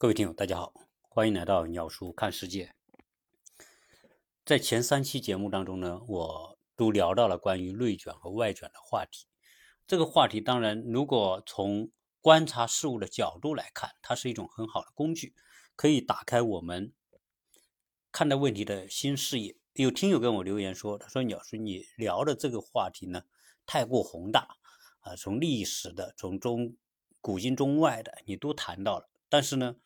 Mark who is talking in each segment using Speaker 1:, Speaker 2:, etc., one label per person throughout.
Speaker 1: 各位听友，大家好，欢迎来到鸟叔看世界。在前三期节目当中呢，我都聊到了关于内卷和外卷的话题。这个话题当然，如果从观察事物的角度来看，它是一种很好的工具，可以打开我们看待问题的新视野。有听友跟我留言说：“他说鸟叔，你聊的这个话题呢，太过宏大啊，从历史的，从中古今中外的，你都谈到了，但是呢。”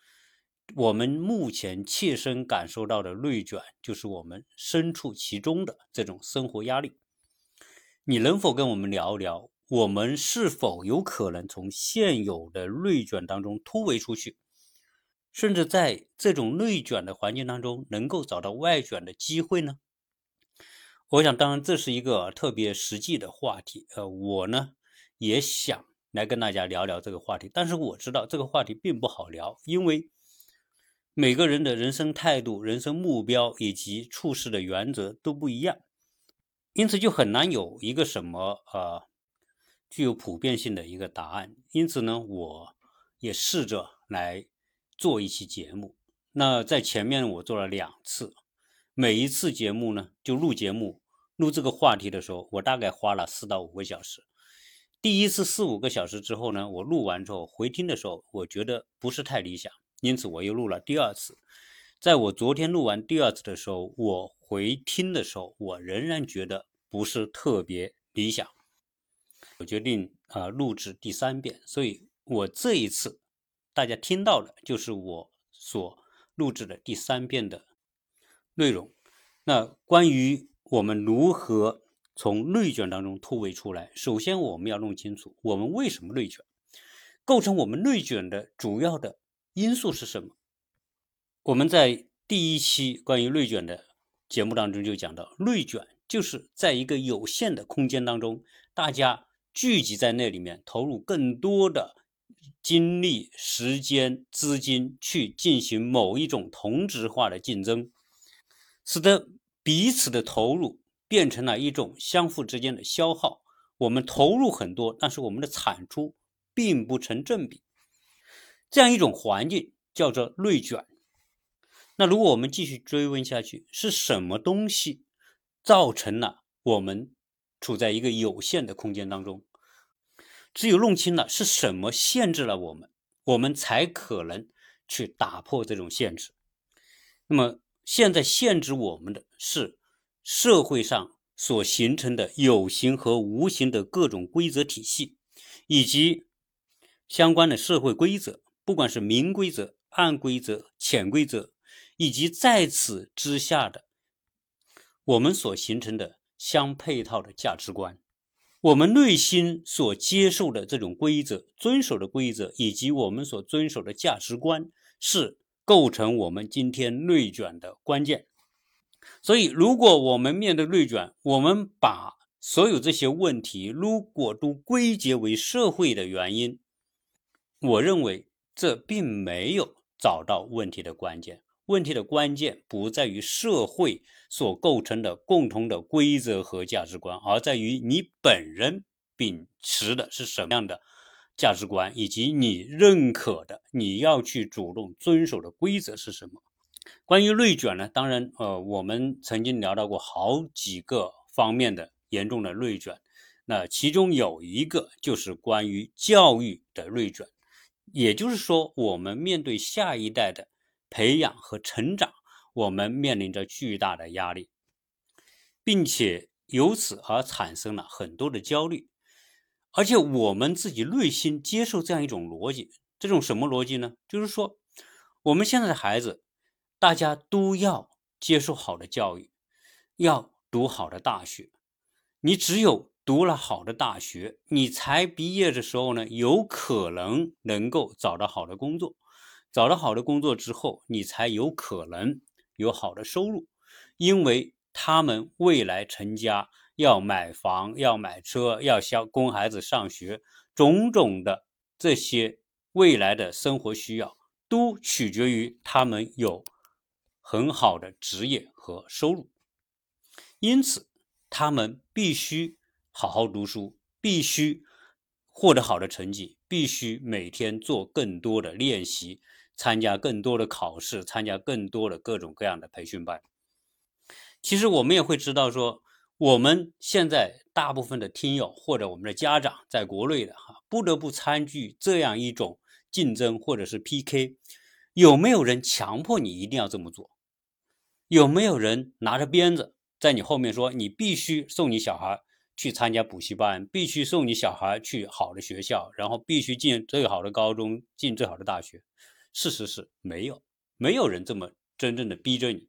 Speaker 1: 我们目前切身感受到的内卷，就是我们身处其中的这种生活压力。你能否跟我们聊一聊，我们是否有可能从现有的内卷当中突围出去，甚至在这种内卷的环境当中，能够找到外卷的机会呢？我想，当然这是一个特别实际的话题。呃，我呢也想来跟大家聊聊这个话题，但是我知道这个话题并不好聊，因为。每个人的人生态度、人生目标以及处事的原则都不一样，因此就很难有一个什么呃具有普遍性的一个答案。因此呢，我也试着来做一期节目。那在前面我做了两次，每一次节目呢就录节目、录这个话题的时候，我大概花了四到五个小时。第一次四五个小时之后呢，我录完之后回听的时候，我觉得不是太理想。因此，我又录了第二次。在我昨天录完第二次的时候，我回听的时候，我仍然觉得不是特别理想。我决定啊，录制第三遍。所以，我这一次大家听到的就是我所录制的第三遍的内容。那关于我们如何从内卷当中突围出来，首先我们要弄清楚我们为什么内卷，构成我们内卷的主要的。因素是什么？我们在第一期关于内卷的节目当中就讲到，内卷就是在一个有限的空间当中，大家聚集在那里面，投入更多的精力、时间、资金去进行某一种同质化的竞争，使得彼此的投入变成了一种相互之间的消耗。我们投入很多，但是我们的产出并不成正比。这样一种环境叫做内卷。那如果我们继续追问下去，是什么东西造成了我们处在一个有限的空间当中？只有弄清了是什么限制了我们，我们才可能去打破这种限制。那么现在限制我们的是社会上所形成的有形和无形的各种规则体系，以及相关的社会规则。不管是明规则、暗规则、潜规则，以及在此之下的我们所形成的相配套的价值观，我们内心所接受的这种规则、遵守的规则，以及我们所遵守的价值观，是构成我们今天内卷的关键。所以，如果我们面对内卷，我们把所有这些问题如果都归结为社会的原因，我认为。这并没有找到问题的关键，问题的关键不在于社会所构成的共同的规则和价值观，而在于你本人秉持的是什么样的价值观，以及你认可的、你要去主动遵守的规则是什么。关于内卷呢？当然，呃，我们曾经聊到过好几个方面的严重的内卷，那其中有一个就是关于教育的内卷。也就是说，我们面对下一代的培养和成长，我们面临着巨大的压力，并且由此而产生了很多的焦虑，而且我们自己内心接受这样一种逻辑，这种什么逻辑呢？就是说，我们现在的孩子，大家都要接受好的教育，要读好的大学，你只有。读了好的大学，你才毕业的时候呢，有可能能够找到好的工作。找到好的工作之后，你才有可能有好的收入。因为他们未来成家要买房、要买车、要供孩子上学，种种的这些未来的生活需要，都取决于他们有很好的职业和收入。因此，他们必须。好好读书，必须获得好的成绩，必须每天做更多的练习，参加更多的考试，参加更多的各种各样的培训班。其实我们也会知道说，我们现在大部分的听友或者我们的家长在国内的哈，不得不参与这样一种竞争或者是 PK，有没有人强迫你一定要这么做？有没有人拿着鞭子在你后面说你必须送你小孩去参加补习班，必须送你小孩去好的学校，然后必须进最好的高中，进最好的大学？事实是没有，没有人这么真正的逼着你。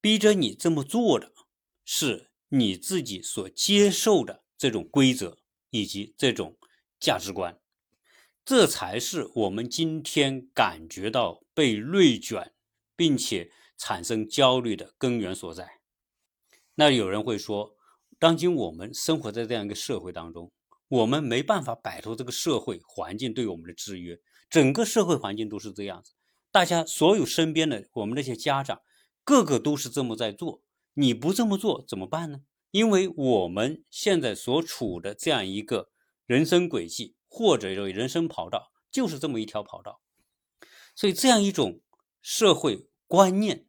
Speaker 1: 逼着你这么做的，是你自己所接受的这种规则以及这种价值观，这才是我们今天感觉到被内卷，并且产生焦虑的根源所在。那有人会说，当今我们生活在这样一个社会当中，我们没办法摆脱这个社会环境对我们的制约，整个社会环境都是这样子，大家所有身边的我们那些家长。个个都是这么在做，你不这么做怎么办呢？因为我们现在所处的这样一个人生轨迹，或者说人生跑道，就是这么一条跑道，所以这样一种社会观念，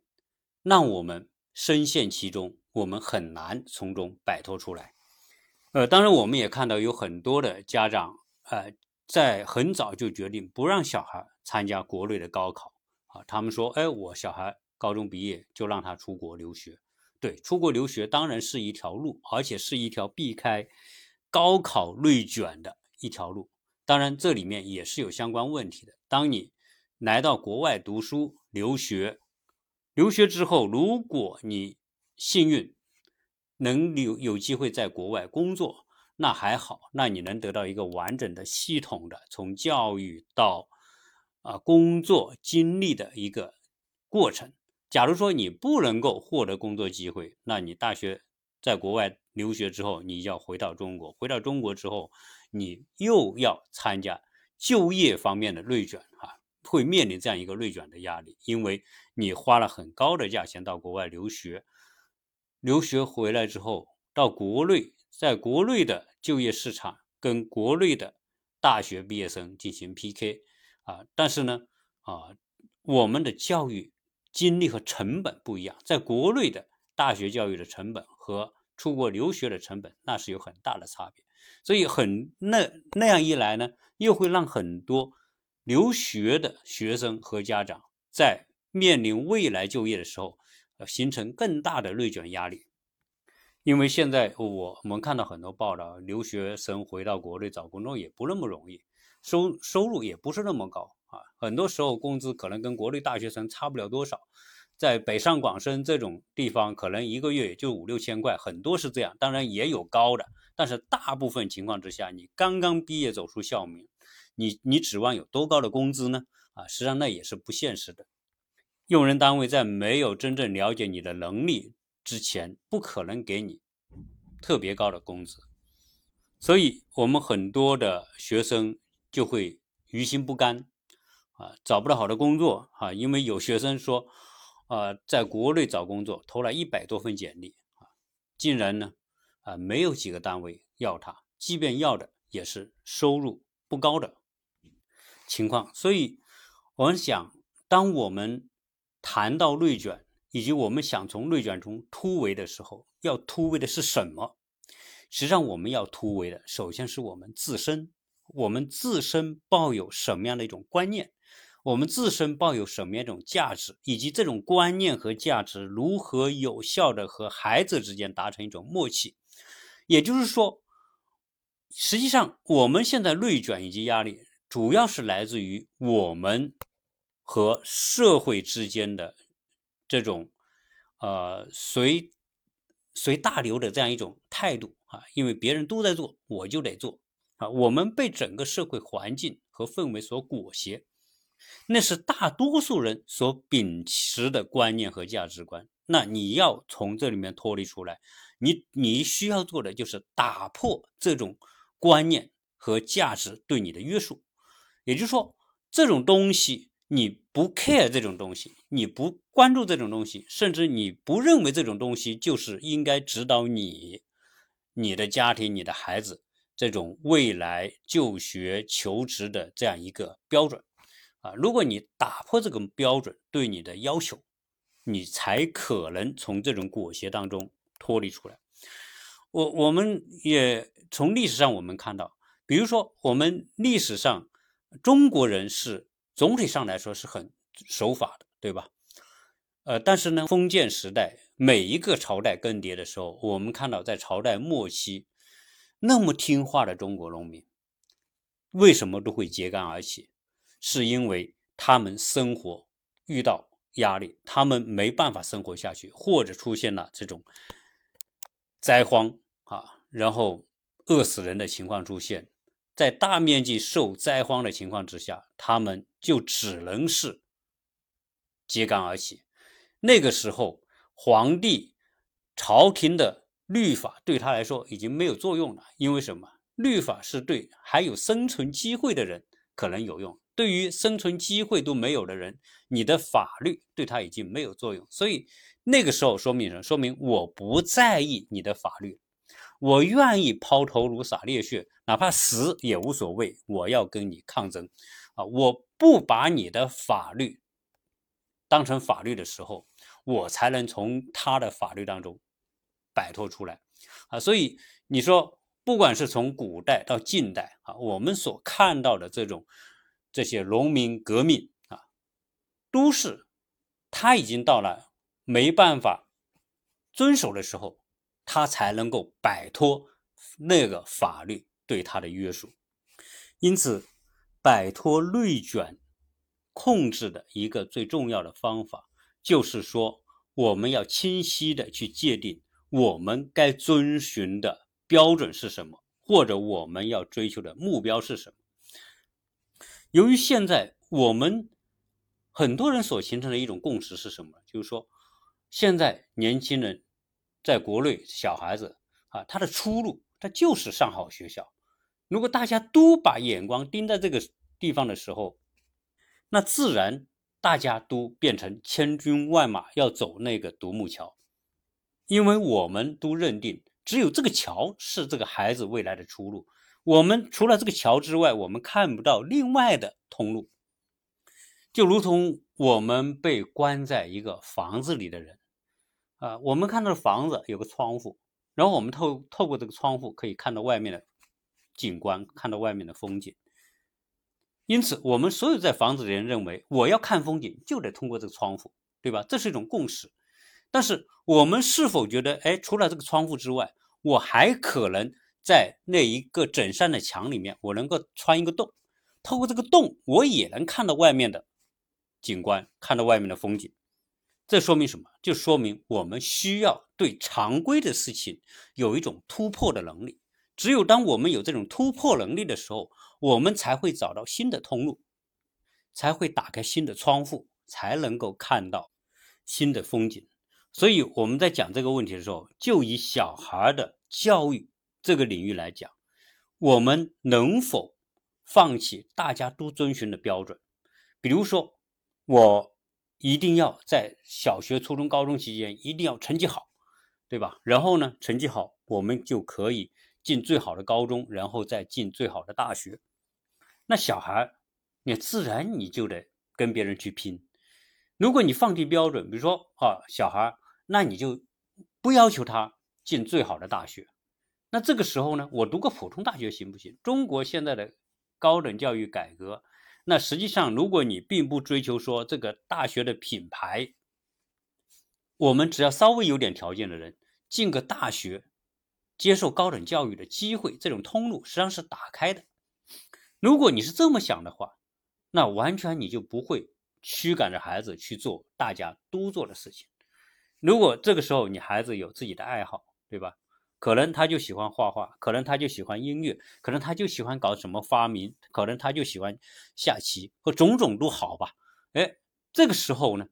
Speaker 1: 让我们深陷其中，我们很难从中摆脱出来。呃，当然我们也看到有很多的家长，呃，在很早就决定不让小孩参加国内的高考啊，他们说，哎，我小孩。高中毕业就让他出国留学，对，出国留学当然是一条路，而且是一条避开高考内卷的一条路。当然，这里面也是有相关问题的。当你来到国外读书留学，留学之后，如果你幸运能有有机会在国外工作，那还好，那你能得到一个完整的、系统的从教育到啊工作经历的一个过程。假如说你不能够获得工作机会，那你大学在国外留学之后，你要回到中国，回到中国之后，你又要参加就业方面的内卷啊，会面临这样一个内卷的压力，因为你花了很高的价钱到国外留学，留学回来之后，到国内，在国内的就业市场跟国内的大学毕业生进行 PK 啊，但是呢，啊，我们的教育。经历和成本不一样，在国内的大学教育的成本和出国留学的成本，那是有很大的差别。所以很那那样一来呢，又会让很多留学的学生和家长在面临未来就业的时候，要，形成更大的内卷压力。因为现在我们看到很多报道，留学生回到国内找工作也不那么容易，收收入也不是那么高啊。很多时候工资可能跟国内大学生差不了多少，在北上广深这种地方，可能一个月也就五六千块，很多是这样。当然也有高的，但是大部分情况之下，你刚刚毕业走出校门，你你指望有多高的工资呢？啊，实际上那也是不现实的。用人单位在没有真正了解你的能力之前，不可能给你特别高的工资，所以我们很多的学生就会于心不甘。啊，找不到好的工作啊，因为有学生说，啊，在国内找工作投了一百多份简历啊，竟然呢，啊，没有几个单位要他，即便要的也是收入不高的情况。所以，我们想，当我们谈到内卷，以及我们想从内卷中突围的时候，要突围的是什么？实际上，我们要突围的，首先是我们自身，我们自身抱有什么样的一种观念？我们自身抱有什么样一种价值，以及这种观念和价值如何有效的和孩子之间达成一种默契，也就是说，实际上我们现在内卷以及压力，主要是来自于我们和社会之间的这种呃随随大流的这样一种态度啊，因为别人都在做，我就得做啊，我们被整个社会环境和氛围所裹挟。那是大多数人所秉持的观念和价值观。那你要从这里面脱离出来，你你需要做的就是打破这种观念和价值对你的约束。也就是说，这种东西你不 care 这种东西，你不关注这种东西，甚至你不认为这种东西就是应该指导你、你的家庭、你的孩子这种未来就学求职的这样一个标准。啊，如果你打破这个标准对你的要求，你才可能从这种裹挟当中脱离出来。我我们也从历史上我们看到，比如说我们历史上中国人是总体上来说是很守法的，对吧？呃，但是呢，封建时代每一个朝代更迭的时候，我们看到在朝代末期，那么听话的中国农民，为什么都会揭竿而起？是因为他们生活遇到压力，他们没办法生活下去，或者出现了这种灾荒啊，然后饿死人的情况出现，在大面积受灾荒的情况之下，他们就只能是揭竿而起。那个时候，皇帝、朝廷的律法对他来说已经没有作用了。因为什么？律法是对还有生存机会的人可能有用，对于生存机会都没有的人，你的法律对他已经没有作用。所以那个时候说明什么？说明我不在意你的法律，我愿意抛头颅洒热血，哪怕死也无所谓。我要跟你抗争，啊，我不把你的法律当成法律的时候。我才能从他的法律当中摆脱出来啊！所以你说，不管是从古代到近代啊，我们所看到的这种这些农民革命啊，都是他已经到了没办法遵守的时候，他才能够摆脱那个法律对他的约束。因此，摆脱内卷控制的一个最重要的方法。就是说，我们要清晰的去界定我们该遵循的标准是什么，或者我们要追求的目标是什么。由于现在我们很多人所形成的一种共识是什么？就是说，现在年轻人在国内，小孩子啊，他的出路他就是上好学校。如果大家都把眼光盯在这个地方的时候，那自然。大家都变成千军万马要走那个独木桥，因为我们都认定只有这个桥是这个孩子未来的出路。我们除了这个桥之外，我们看不到另外的通路。就如同我们被关在一个房子里的人啊，我们看到的房子有个窗户，然后我们透透过这个窗户可以看到外面的景观，看到外面的风景。因此，我们所有在房子的人认为，我要看风景就得通过这个窗户，对吧？这是一种共识。但是，我们是否觉得，哎，除了这个窗户之外，我还可能在那一个整扇的墙里面，我能够穿一个洞，透过这个洞，我也能看到外面的景观，看到外面的风景。这说明什么？就说明我们需要对常规的事情有一种突破的能力。只有当我们有这种突破能力的时候，我们才会找到新的通路，才会打开新的窗户，才能够看到新的风景。所以我们在讲这个问题的时候，就以小孩的教育这个领域来讲，我们能否放弃大家都遵循的标准？比如说，我一定要在小学、初中、高中期间一定要成绩好，对吧？然后呢，成绩好，我们就可以。进最好的高中，然后再进最好的大学，那小孩，你自然你就得跟别人去拼。如果你放低标准，比如说啊，小孩，那你就不要求他进最好的大学。那这个时候呢，我读个普通大学行不行？中国现在的高等教育改革，那实际上如果你并不追求说这个大学的品牌，我们只要稍微有点条件的人进个大学。接受高等教育的机会，这种通路实际上是打开的。如果你是这么想的话，那完全你就不会驱赶着孩子去做大家都做的事情。如果这个时候你孩子有自己的爱好，对吧？可能他就喜欢画画，可能他就喜欢音乐，可能他就喜欢搞什么发明，可能他就喜欢下棋，和种种都好吧。哎，这个时候呢？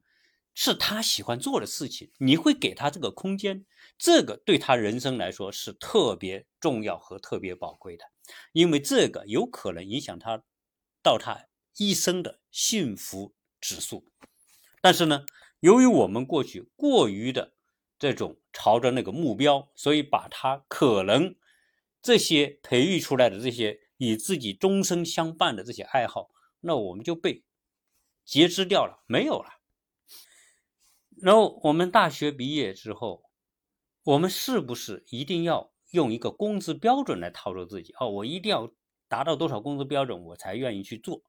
Speaker 1: 是他喜欢做的事情，你会给他这个空间，这个对他人生来说是特别重要和特别宝贵的，因为这个有可能影响他到他一生的幸福指数。但是呢，由于我们过去过于的这种朝着那个目标，所以把他可能这些培育出来的这些与自己终生相伴的这些爱好，那我们就被截肢掉了，没有了。然后我们大学毕业之后，我们是不是一定要用一个工资标准来套住自己？哦，我一定要达到多少工资标准，我才愿意去做，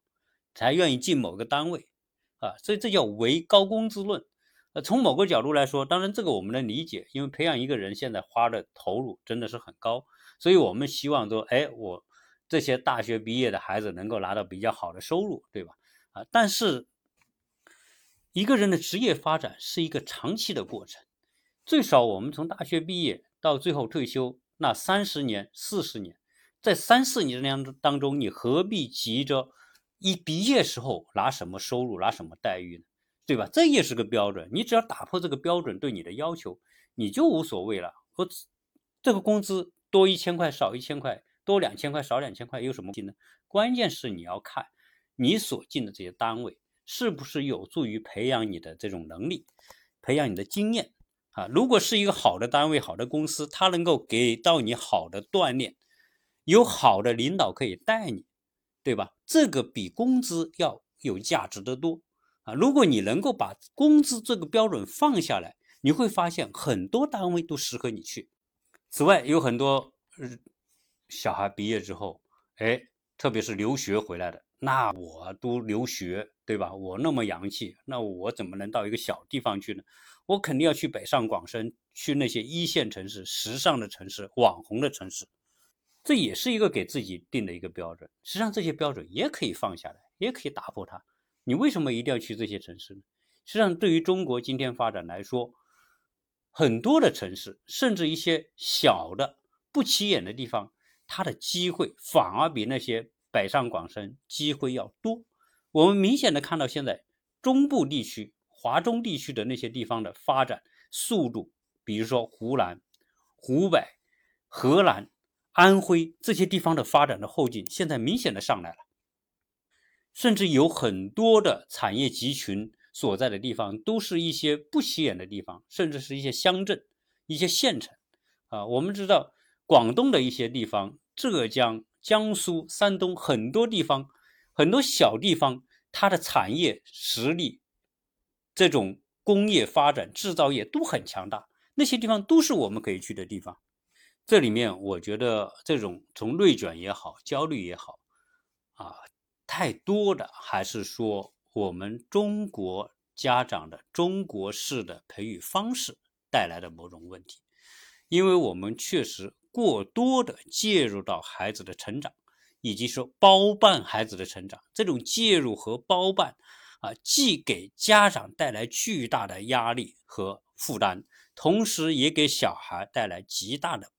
Speaker 1: 才愿意进某个单位啊？所以这叫唯高工资论。呃，从某个角度来说，当然这个我们能理解，因为培养一个人现在花的投入真的是很高，所以我们希望说，哎，我这些大学毕业的孩子能够拿到比较好的收入，对吧？啊，但是。一个人的职业发展是一个长期的过程，最少我们从大学毕业到最后退休那三十年、四十年，在三四年当当中，你何必急着一毕业时候拿什么收入、拿什么待遇呢？对吧？这也是个标准，你只要打破这个标准对你的要求，你就无所谓了。和这个工资多一千块、少一千块、多两千块、少两千块有什么劲呢？关键是你要看你所进的这些单位。是不是有助于培养你的这种能力，培养你的经验啊？如果是一个好的单位、好的公司，它能够给到你好的锻炼，有好的领导可以带你，对吧？这个比工资要有价值的多啊！如果你能够把工资这个标准放下来，你会发现很多单位都适合你去。此外，有很多小孩毕业之后，哎，特别是留学回来的。那我都留学，对吧？我那么洋气，那我怎么能到一个小地方去呢？我肯定要去北上广深，去那些一线城市、时尚的城市、网红的城市。这也是一个给自己定的一个标准。实际上，这些标准也可以放下来，也可以打破它。你为什么一定要去这些城市呢？实际上，对于中国今天发展来说，很多的城市，甚至一些小的不起眼的地方，它的机会反而比那些。北上广深机会要多，我们明显的看到现在中部地区、华中地区的那些地方的发展速度，比如说湖南、湖北、河南、安徽这些地方的发展的后劲，现在明显的上来了，甚至有很多的产业集群所在的地方，都是一些不起眼的地方，甚至是一些乡镇、一些县城。啊，我们知道广东的一些地方，浙江。江苏、山东很多地方，很多小地方，它的产业实力、这种工业发展、制造业都很强大。那些地方都是我们可以去的地方。这里面，我觉得这种从内卷也好、焦虑也好，啊，太多的还是说我们中国家长的中国式的培育方式带来的某种问题，因为我们确实。过多的介入到孩子的成长，以及说包办孩子的成长，这种介入和包办，啊，既给家长带来巨大的压力和负担，同时也给小孩带来极大的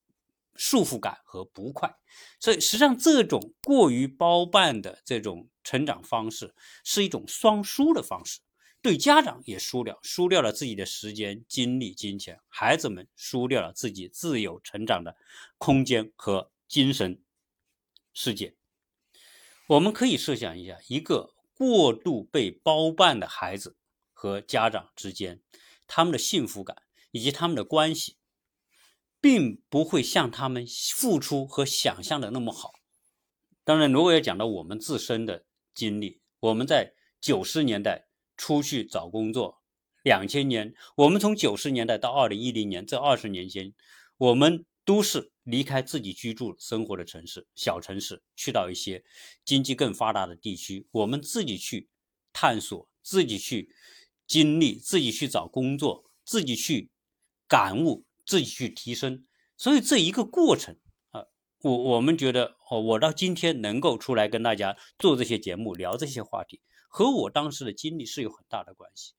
Speaker 1: 束缚感和不快。所以，实际上这种过于包办的这种成长方式，是一种双输的方式。对家长也输掉，输掉了自己的时间、精力、金钱；孩子们输掉了自己自由成长的空间和精神世界。我们可以设想一下，一个过度被包办的孩子和家长之间，他们的幸福感以及他们的关系，并不会像他们付出和想象的那么好。当然，如果要讲到我们自身的经历，我们在九十年代。出去找工作，两千年，我们从九十年代到二零一零年这二十年间，我们都是离开自己居住生活的城市、小城市，去到一些经济更发达的地区，我们自己去探索，自己去经历，自己去找工作，自己去感悟，自己去提升。所以这一个过程啊，我我们觉得，哦，我到今天能够出来跟大家做这些节目，聊这些话题。和我当时的经历是有很大的关系。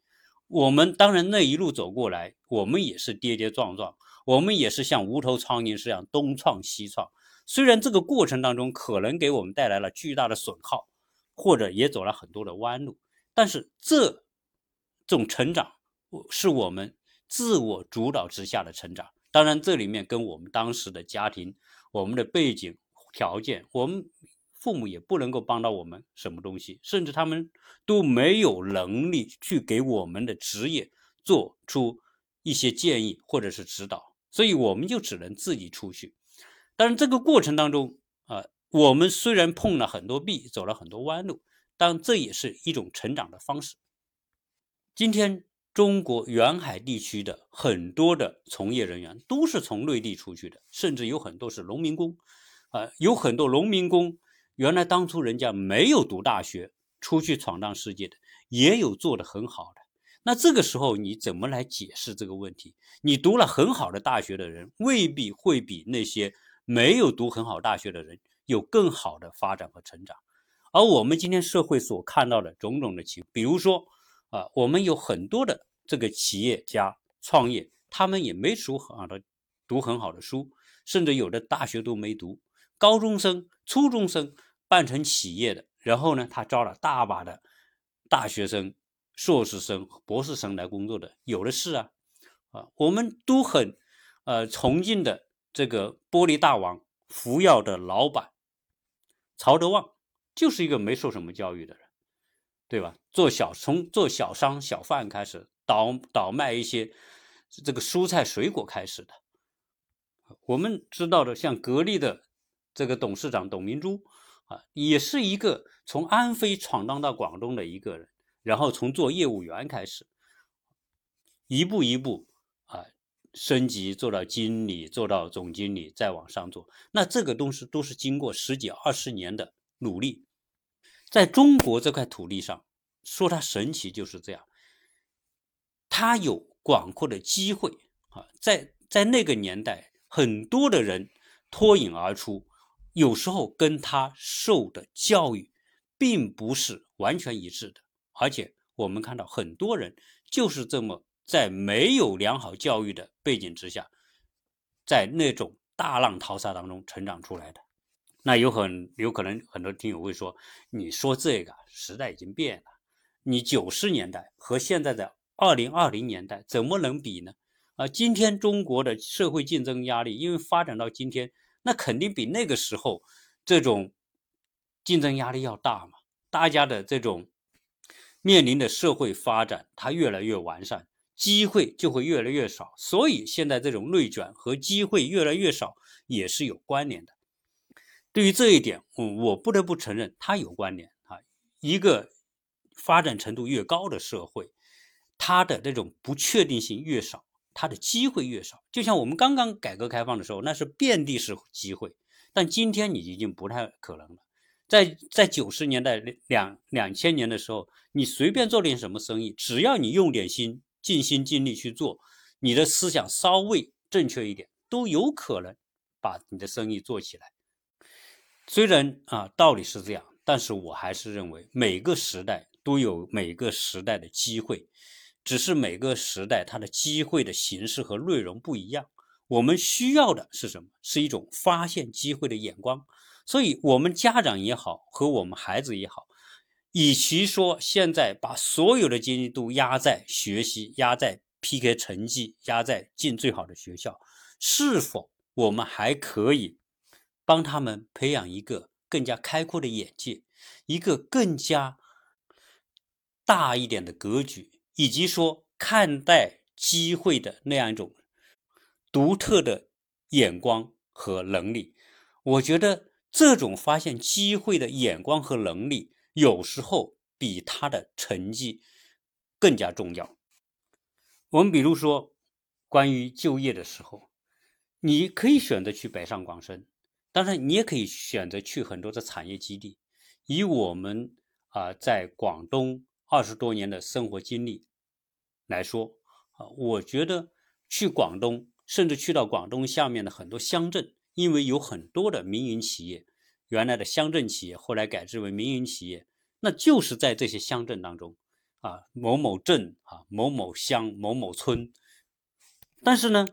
Speaker 1: 我们当然那一路走过来，我们也是跌跌撞撞，我们也是像无头苍蝇似的东撞西撞。虽然这个过程当中可能给我们带来了巨大的损耗，或者也走了很多的弯路，但是这种成长是我们自我主导之下的成长。当然，这里面跟我们当时的家庭、我们的背景条件，我们。父母也不能够帮到我们什么东西，甚至他们都没有能力去给我们的职业做出一些建议或者是指导，所以我们就只能自己出去。但是这个过程当中啊，我们虽然碰了很多壁，走了很多弯路，但这也是一种成长的方式。今天中国沿海地区的很多的从业人员都是从内地出去的，甚至有很多是农民工，啊，有很多农民工原来当初人家没有读大学出去闯荡世界的，也有做得很好的。那这个时候你怎么来解释这个问题？你读了很好的大学的人，未必会比那些没有读很好大学的人有更好的发展和成长。而我们今天社会所看到的种种的情，比如说。啊，我们有很多的这个企业家创业，他们也没读很好的，读很好的书，甚至有的大学都没读，高中生、初中生办成企业的，然后呢，他招了大把的大学生、硕士生、博士生来工作的，有的是啊，啊，我们都很呃崇敬的这个玻璃大王福耀的老板曹德旺，就是一个没受什么教育的人。对吧？做小从做小商小贩开始，倒倒卖一些这个蔬菜水果开始的。我们知道的，像格力的这个董事长董明珠啊，也是一个从安徽闯荡到广东的一个人，然后从做业务员开始，一步一步啊升级做到经理，做到总经理，再往上做。那这个东西都是经过十几二十年的努力。在中国这块土地上，说它神奇就是这样，它有广阔的机会啊，在在那个年代，很多的人脱颖而出，有时候跟他受的教育并不是完全一致的，而且我们看到很多人就是这么在没有良好教育的背景之下，在那种大浪淘沙当中成长出来的。那有很有可能很多听友会说，你说这个时代已经变了，你九十年代和现在的二零二零年代怎么能比呢？啊，今天中国的社会竞争压力，因为发展到今天，那肯定比那个时候这种竞争压力要大嘛。大家的这种面临的社会发展，它越来越完善，机会就会越来越少，所以现在这种内卷和机会越来越少也是有关联的。对于这一点，我我不得不承认，它有关联啊。一个发展程度越高的社会，它的这种不确定性越少，它的机会越少。就像我们刚刚改革开放的时候，那是遍地是机会，但今天你已经不太可能了。在在九十年代两两千年的时候，你随便做点什么生意，只要你用点心、尽心尽力去做，你的思想稍微正确一点，都有可能把你的生意做起来。虽然啊，道理是这样，但是我还是认为每个时代都有每个时代的机会，只是每个时代它的机会的形式和内容不一样。我们需要的是什么？是一种发现机会的眼光。所以，我们家长也好，和我们孩子也好，与其说现在把所有的精力都压在学习、压在 PK 成绩、压在进最好的学校，是否我们还可以？帮他们培养一个更加开阔的眼界，一个更加大一点的格局，以及说看待机会的那样一种独特的眼光和能力。我觉得这种发现机会的眼光和能力，有时候比他的成绩更加重要。我们比如说，关于就业的时候，你可以选择去北上广深。当然，你也可以选择去很多的产业基地。以我们啊在广东二十多年的生活经历来说，啊，我觉得去广东，甚至去到广东下面的很多乡镇，因为有很多的民营企业，原来的乡镇企业后来改制为民营企业，那就是在这些乡镇当中，啊，某某镇啊，某某乡，某某村。但是呢，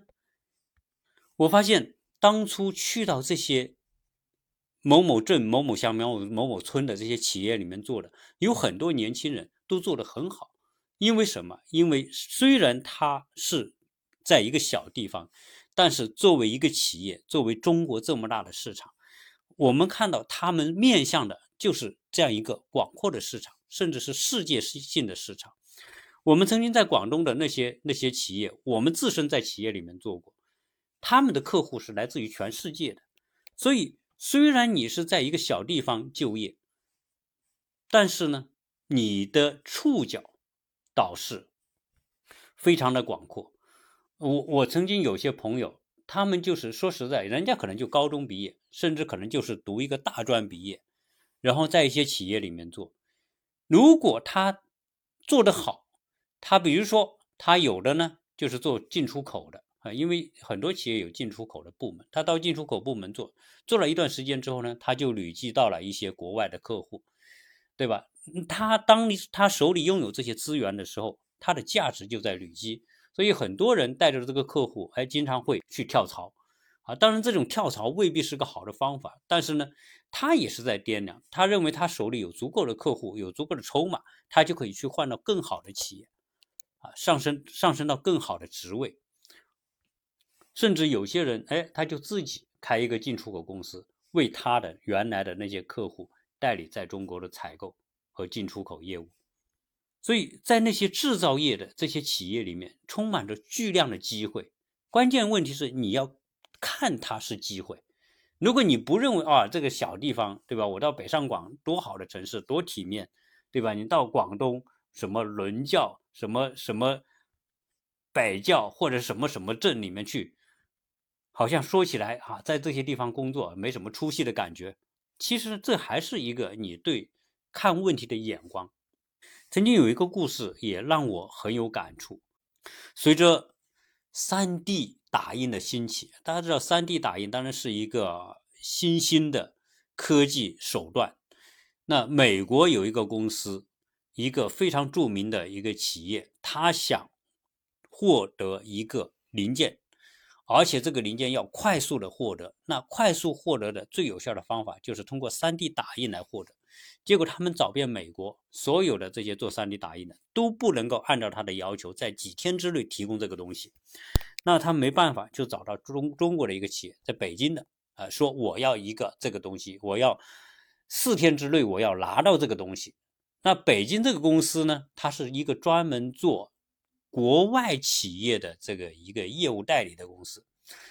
Speaker 1: 我发现。当初去到这些某某镇、某某乡、某某某某村的这些企业里面做的，有很多年轻人都做得很好。因为什么？因为虽然他是在一个小地方，但是作为一个企业，作为中国这么大的市场，我们看到他们面向的就是这样一个广阔的市场，甚至是世界性的市场。我们曾经在广东的那些那些企业，我们自身在企业里面做过。他们的客户是来自于全世界的，所以虽然你是在一个小地方就业，但是呢，你的触角倒是非常的广阔。我我曾经有些朋友，他们就是说实在，人家可能就高中毕业，甚至可能就是读一个大专毕业，然后在一些企业里面做。如果他做得好，他比如说他有的呢，就是做进出口的啊，因为很多企业有进出口的部门，他到进出口部门做，做了一段时间之后呢，他就累积到了一些国外的客户，对吧？他当你他手里拥有这些资源的时候，他的价值就在累积。所以很多人带着这个客户，还经常会去跳槽，啊，当然这种跳槽未必是个好的方法，但是呢，他也是在掂量，他认为他手里有足够的客户，有足够的筹码，他就可以去换到更好的企业，啊，上升上升到更好的职位，甚至有些人，哎，他就自己开一个进出口公司，为他的原来的那些客户代理在中国的采购和进出口业务。所以在那些制造业的这些企业里面，充满着巨量的机会。关键问题是你要看它是机会。如果你不认为啊，这个小地方，对吧？我到北上广多好的城市，多体面，对吧？你到广东什么伦教、什么什么北教或者什么什么镇里面去，好像说起来啊，在这些地方工作没什么出息的感觉。其实这还是一个你对看问题的眼光。曾经有一个故事也让我很有感触。随着 3D 打印的兴起，大家知道 3D 打印当然是一个新兴的科技手段。那美国有一个公司，一个非常著名的一个企业，他想获得一个零件，而且这个零件要快速的获得。那快速获得的最有效的方法就是通过 3D 打印来获得。结果他们找遍美国所有的这些做 3D 打印的都不能够按照他的要求在几天之内提供这个东西，那他没办法就找到中中国的一个企业在北京的啊，说我要一个这个东西，我要四天之内我要拿到这个东西。那北京这个公司呢，它是一个专门做国外企业的这个一个业务代理的公司，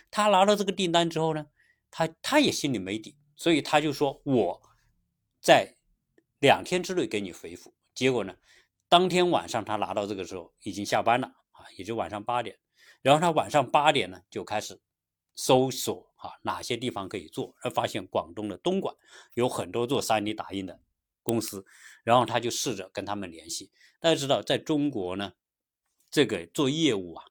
Speaker 1: 他拿到这个订单之后呢，他他也心里没底，所以他就说我。在两天之内给你回复，结果呢，当天晚上他拿到这个时候已经下班了啊，也就晚上八点，然后他晚上八点呢就开始搜索啊哪些地方可以做，而发现广东的东莞有很多做 3D 打印的公司，然后他就试着跟他们联系。大家知道，在中国呢，这个做业务啊，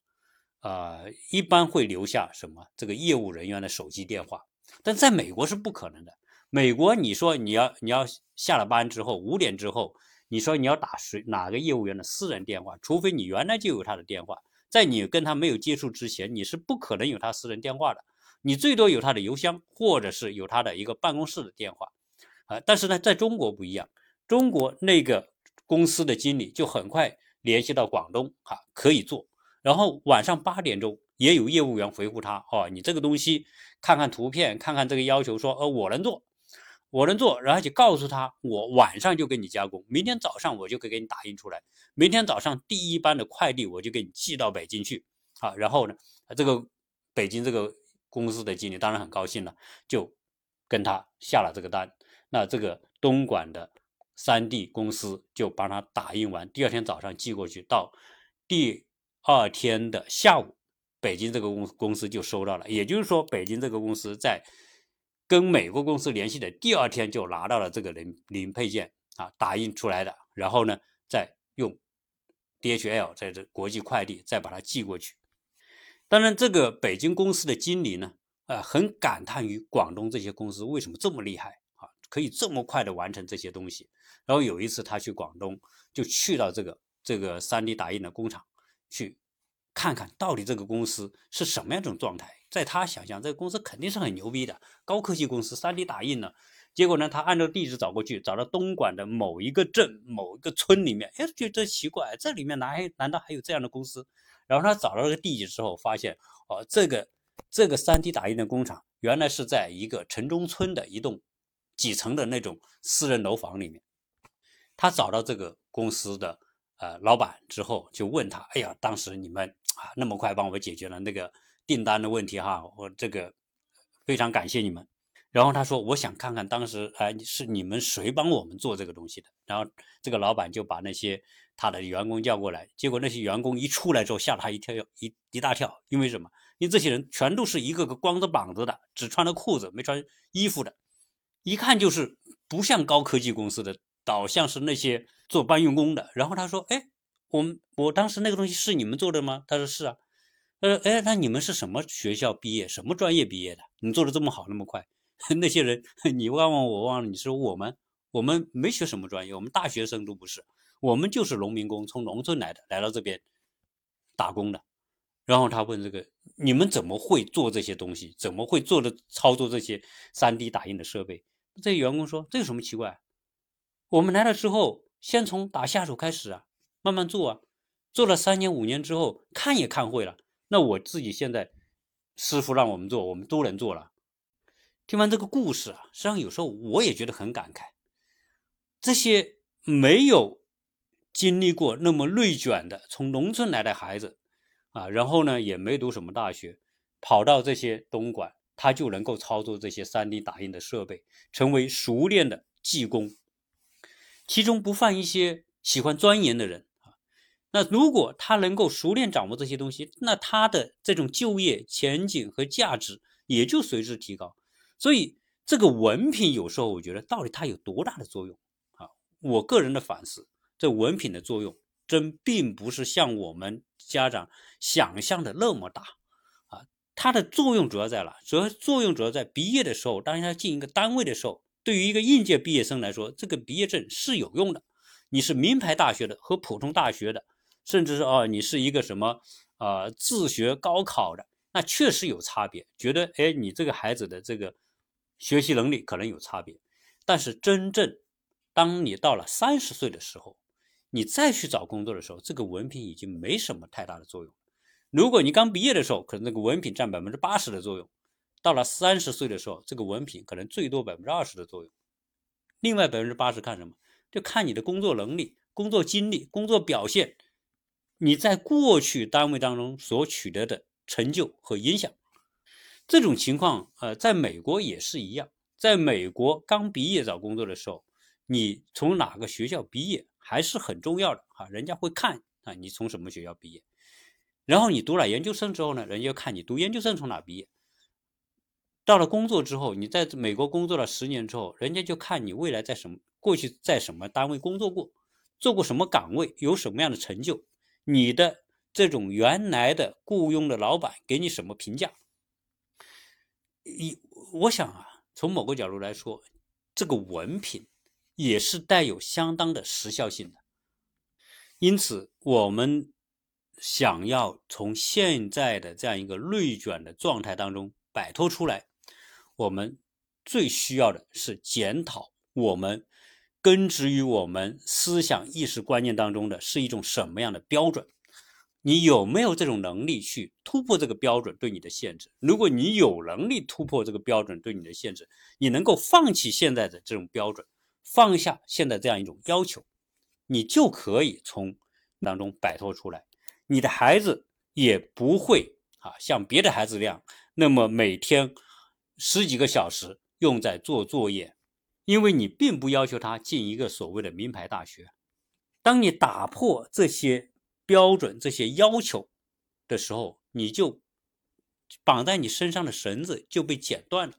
Speaker 1: 呃，一般会留下什么这个业务人员的手机电话，但在美国是不可能的。美国，你说你要你要下了班之后五点之后，你说你要打谁哪个业务员的私人电话？除非你原来就有他的电话，在你跟他没有接触之前，你是不可能有他私人电话的。你最多有他的邮箱，或者是有他的一个办公室的电话。啊，但是呢，在中国不一样，中国那个公司的经理就很快联系到广东，哈，可以做。然后晚上八点钟也有业务员回复他，哦，你这个东西看看图片，看看这个要求，说，呃，我能做。我能做，然后就告诉他，我晚上就给你加工，明天早上我就可以给你打印出来，明天早上第一班的快递我就给你寄到北京去，啊，然后呢，这个北京这个公司的经理当然很高兴了，就跟他下了这个单，那这个东莞的三 D 公司就帮他打印完，第二天早上寄过去，到第二天的下午，北京这个公公司就收到了，也就是说，北京这个公司在。跟美国公司联系的第二天就拿到了这个零零配件啊，打印出来的，然后呢，再用 DHL 在这国际快递再把它寄过去。当然，这个北京公司的经理呢，呃，很感叹于广东这些公司为什么这么厉害啊，可以这么快的完成这些东西。然后有一次他去广东，就去到这个这个 3D 打印的工厂去看看到底这个公司是什么样一种状态。在他想象，这个公司肯定是很牛逼的高科技公司，3D 打印呢。结果呢，他按照地址找过去，找到东莞的某一个镇、某一个村里面，哎，觉得奇怪，这里面哪还难道还有这样的公司？然后他找到这个地址之后，发现哦，这个这个 3D 打印的工厂原来是在一个城中村的一栋几层的那种私人楼房里面。他找到这个公司的呃老板之后，就问他：“哎呀，当时你们啊那么快帮我解决了那个。”订单的问题哈，我这个非常感谢你们。然后他说：“我想看看当时哎是你们谁帮我们做这个东西的。”然后这个老板就把那些他的员工叫过来，结果那些员工一出来之后吓了他一跳一一大跳，因为什么？因为这些人全都是一个个光着膀子的，只穿了裤子没穿衣服的，一看就是不像高科技公司的，倒像是那些做搬运工的。然后他说：“哎，我们我当时那个东西是你们做的吗？”他说：“是啊。”他说，哎，那你们是什么学校毕业？什么专业毕业的？你做的这么好，那么快？那些人，你忘忘我忘了，你说我们，我们没学什么专业，我们大学生都不是，我们就是农民工，从农村来的，来到这边打工的。然后他问这个，你们怎么会做这些东西？怎么会做的操作这些 3D 打印的设备？这些员工说，这有什么奇怪？我们来了之后，先从打下手开始啊，慢慢做啊，做了三年五年之后，看也看会了。那我自己现在，师傅让我们做，我们都能做了。听完这个故事啊，实际上有时候我也觉得很感慨。这些没有经历过那么内卷的从农村来的孩子啊，然后呢也没读什么大学，跑到这些东莞，他就能够操作这些 3D 打印的设备，成为熟练的技工。其中不犯一些喜欢钻研的人啊。那如果他能够熟练掌握这些东西，那他的这种就业前景和价值也就随之提高。所以，这个文凭有时候我觉得到底它有多大的作用啊？我个人的反思，这文凭的作用真并不是像我们家长想象的那么大啊。它的作用主要在哪？主要作用主要在毕业的时候，当他进一个单位的时候，对于一个应届毕业生来说，这个毕业证是有用的。你是名牌大学的和普通大学的，甚至是哦，你是一个什么啊自学高考的，那确实有差别。觉得哎，你这个孩子的这个。学习能力可能有差别，但是真正当你到了三十岁的时候，你再去找工作的时候，这个文凭已经没什么太大的作用。如果你刚毕业的时候，可能那个文凭占百分之八十的作用，到了三十岁的时候，这个文凭可能最多百分之二十的作用。另外百分之八十看什么？就看你的工作能力、工作经历、工作表现，你在过去单位当中所取得的成就和影响。这种情况，呃，在美国也是一样。在美国刚毕业找工作的时候，你从哪个学校毕业还是很重要的哈，人家会看啊，你从什么学校毕业。然后你读了研究生之后呢，人家看你读研究生从哪毕业。到了工作之后，你在美国工作了十年之后，人家就看你未来在什么，过去在什么单位工作过，做过什么岗位，有什么样的成就，你的这种原来的雇佣的老板给你什么评价。一，我想啊，从某个角度来说，这个文凭也是带有相当的时效性的。因此，我们想要从现在的这样一个内卷的状态当中摆脱出来，我们最需要的是检讨我们根植于我们思想意识观念当中的是一种什么样的标准。你有没有这种能力去突破这个标准对你的限制？如果你有能力突破这个标准对你的限制，你能够放弃现在的这种标准，放下现在这样一种要求，你就可以从当中摆脱出来。你的孩子也不会啊像别的孩子那样，那么每天十几个小时用在做作业，因为你并不要求他进一个所谓的名牌大学。当你打破这些。标准这些要求的时候，你就绑在你身上的绳子就被剪断了，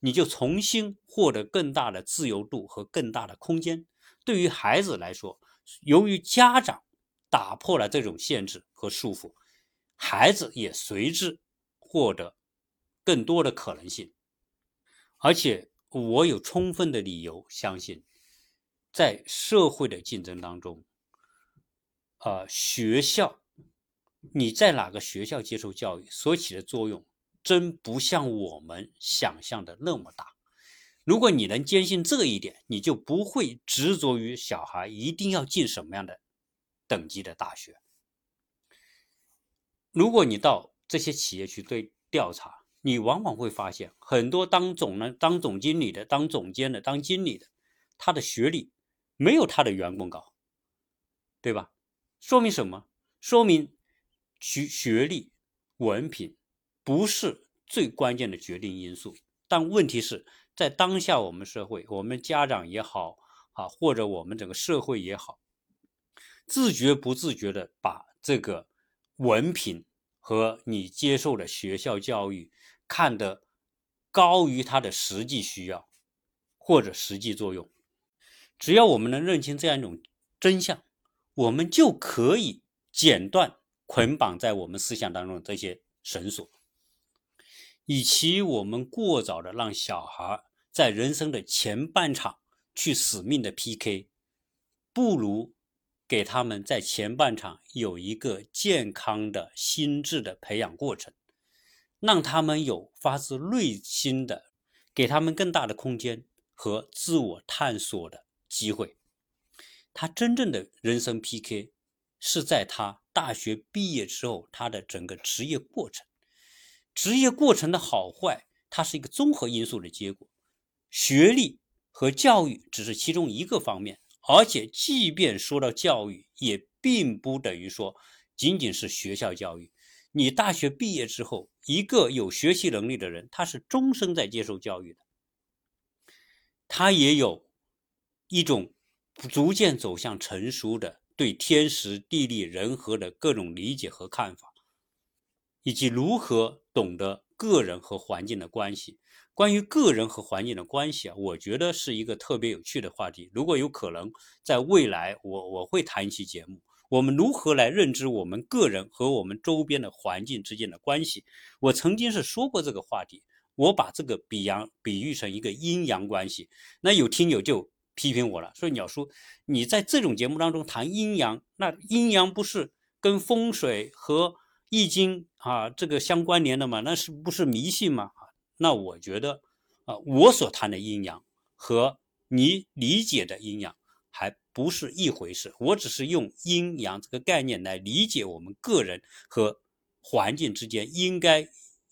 Speaker 1: 你就重新获得更大的自由度和更大的空间。对于孩子来说，由于家长打破了这种限制和束缚，孩子也随之获得更多的可能性。而且，我有充分的理由相信，在社会的竞争当中。呃，学校，你在哪个学校接受教育所起的作用，真不像我们想象的那么大。如果你能坚信这一点，你就不会执着于小孩一定要进什么样的等级的大学。如果你到这些企业去对调查，你往往会发现，很多当总呢、当总经理的、当总监的、当经理的，他的学历没有他的员工高，对吧？说明什么？说明学学历、文凭不是最关键的决定因素。但问题是在当下我们社会，我们家长也好啊，或者我们整个社会也好，自觉不自觉的把这个文凭和你接受的学校教育看得高于它的实际需要或者实际作用。只要我们能认清这样一种真相，我们就可以剪断捆绑在我们思想当中的这些绳索。与其我们过早的让小孩在人生的前半场去死命的 PK，不如给他们在前半场有一个健康的心智的培养过程，让他们有发自内心的，给他们更大的空间和自我探索的机会。他真正的人生 PK 是在他大学毕业之后，他的整个职业过程。职业过程的好坏，它是一个综合因素的结果。学历和教育只是其中一个方面，而且即便说到教育，也并不等于说仅仅是学校教育。你大学毕业之后，一个有学习能力的人，他是终生在接受教育的，他也有一种逐渐走向成熟的对天时地利人和的各种理解和看法。以及如何懂得个人和环境的关系。关于个人和环境的关系啊，我觉得是一个特别有趣的话题。如果有可能，在未来我我会谈一期节目，我们如何来认知我们个人和我们周边的环境之间的关系。我曾经是说过这个话题，我把这个比阳比喻成一个阴阳关系。那有听友就批评我了，说鸟叔，你在这种节目当中谈阴阳，那阴阳不是跟风水和？易经啊，这个相关联的嘛，那是不是迷信嘛？那我觉得啊，我所谈的阴阳和你理解的阴阳还不是一回事。我只是用阴阳这个概念来理解我们个人和环境之间应该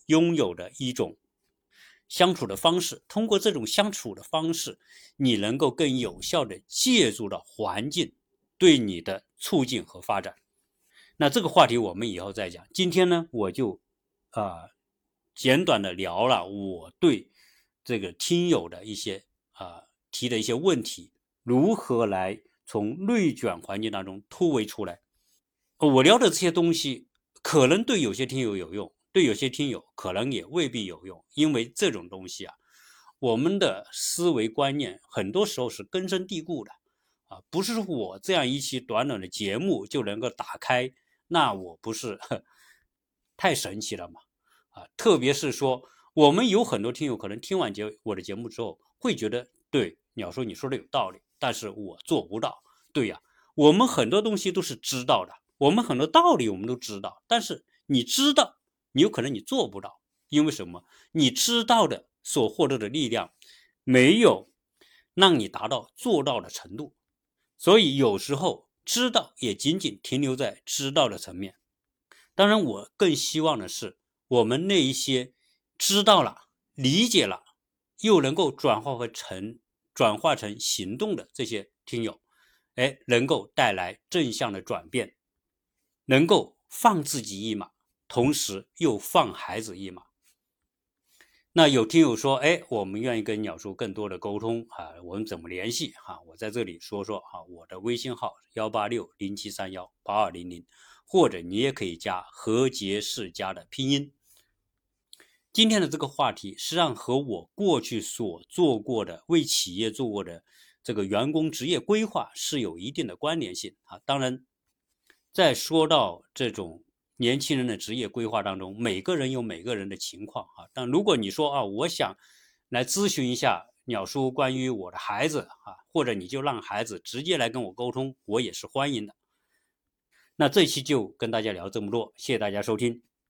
Speaker 1: 拥有的一种相处的方式。通过这种相处的方式，你能够更有效的借助到环境对你的促进和发展。那这个话题我们以后再讲。今天呢，我就啊简短的聊了我对这个听友的一些啊提的一些问题，如何来从内卷环境当中突围出来。我聊的这些东西，可能对有些听友有用，对有些听友可能也未必有用，因为这种东西啊，我们的思维观念很多时候是根深蒂固的啊，不是我这样一期短短的节目就能够打开。那我不是太神奇了吗？啊，特别是说，我们有很多听友可能听完节我的节目之后，会觉得对鸟叔你说的有道理，但是我做不到。对呀，我们很多东西都是知道的，我们很多道理我们都知道，但是你知道，你有可能你做不到，因为什么？你知道的所获得的力量，没有让你达到做到的程度，所以有时候。知道也仅仅停留在知道的层面，当然，我更希望的是，我们那一些知道了、理解了，又能够转化成转化成行动的这些听友，哎，能够带来正向的转变，能够放自己一马，同时又放孩子一马。那有听友说，哎，我们愿意跟鸟叔更多的沟通啊，我们怎么联系？哈，我在这里说说哈，我的微信号幺八六零七三幺八二零零，或者你也可以加何杰世家的拼音。今天的这个话题实际上和我过去所做过的为企业做过的这个员工职业规划是有一定的关联性啊。当然，在说到这种。年轻人的职业规划当中，每个人有每个人的情况啊。但如果你说啊，我想来咨询一下鸟叔关于我的孩子啊，或者你就让孩子直接来跟我沟通，我也是欢迎的。那这期就跟大家聊这么多，谢谢大家收听。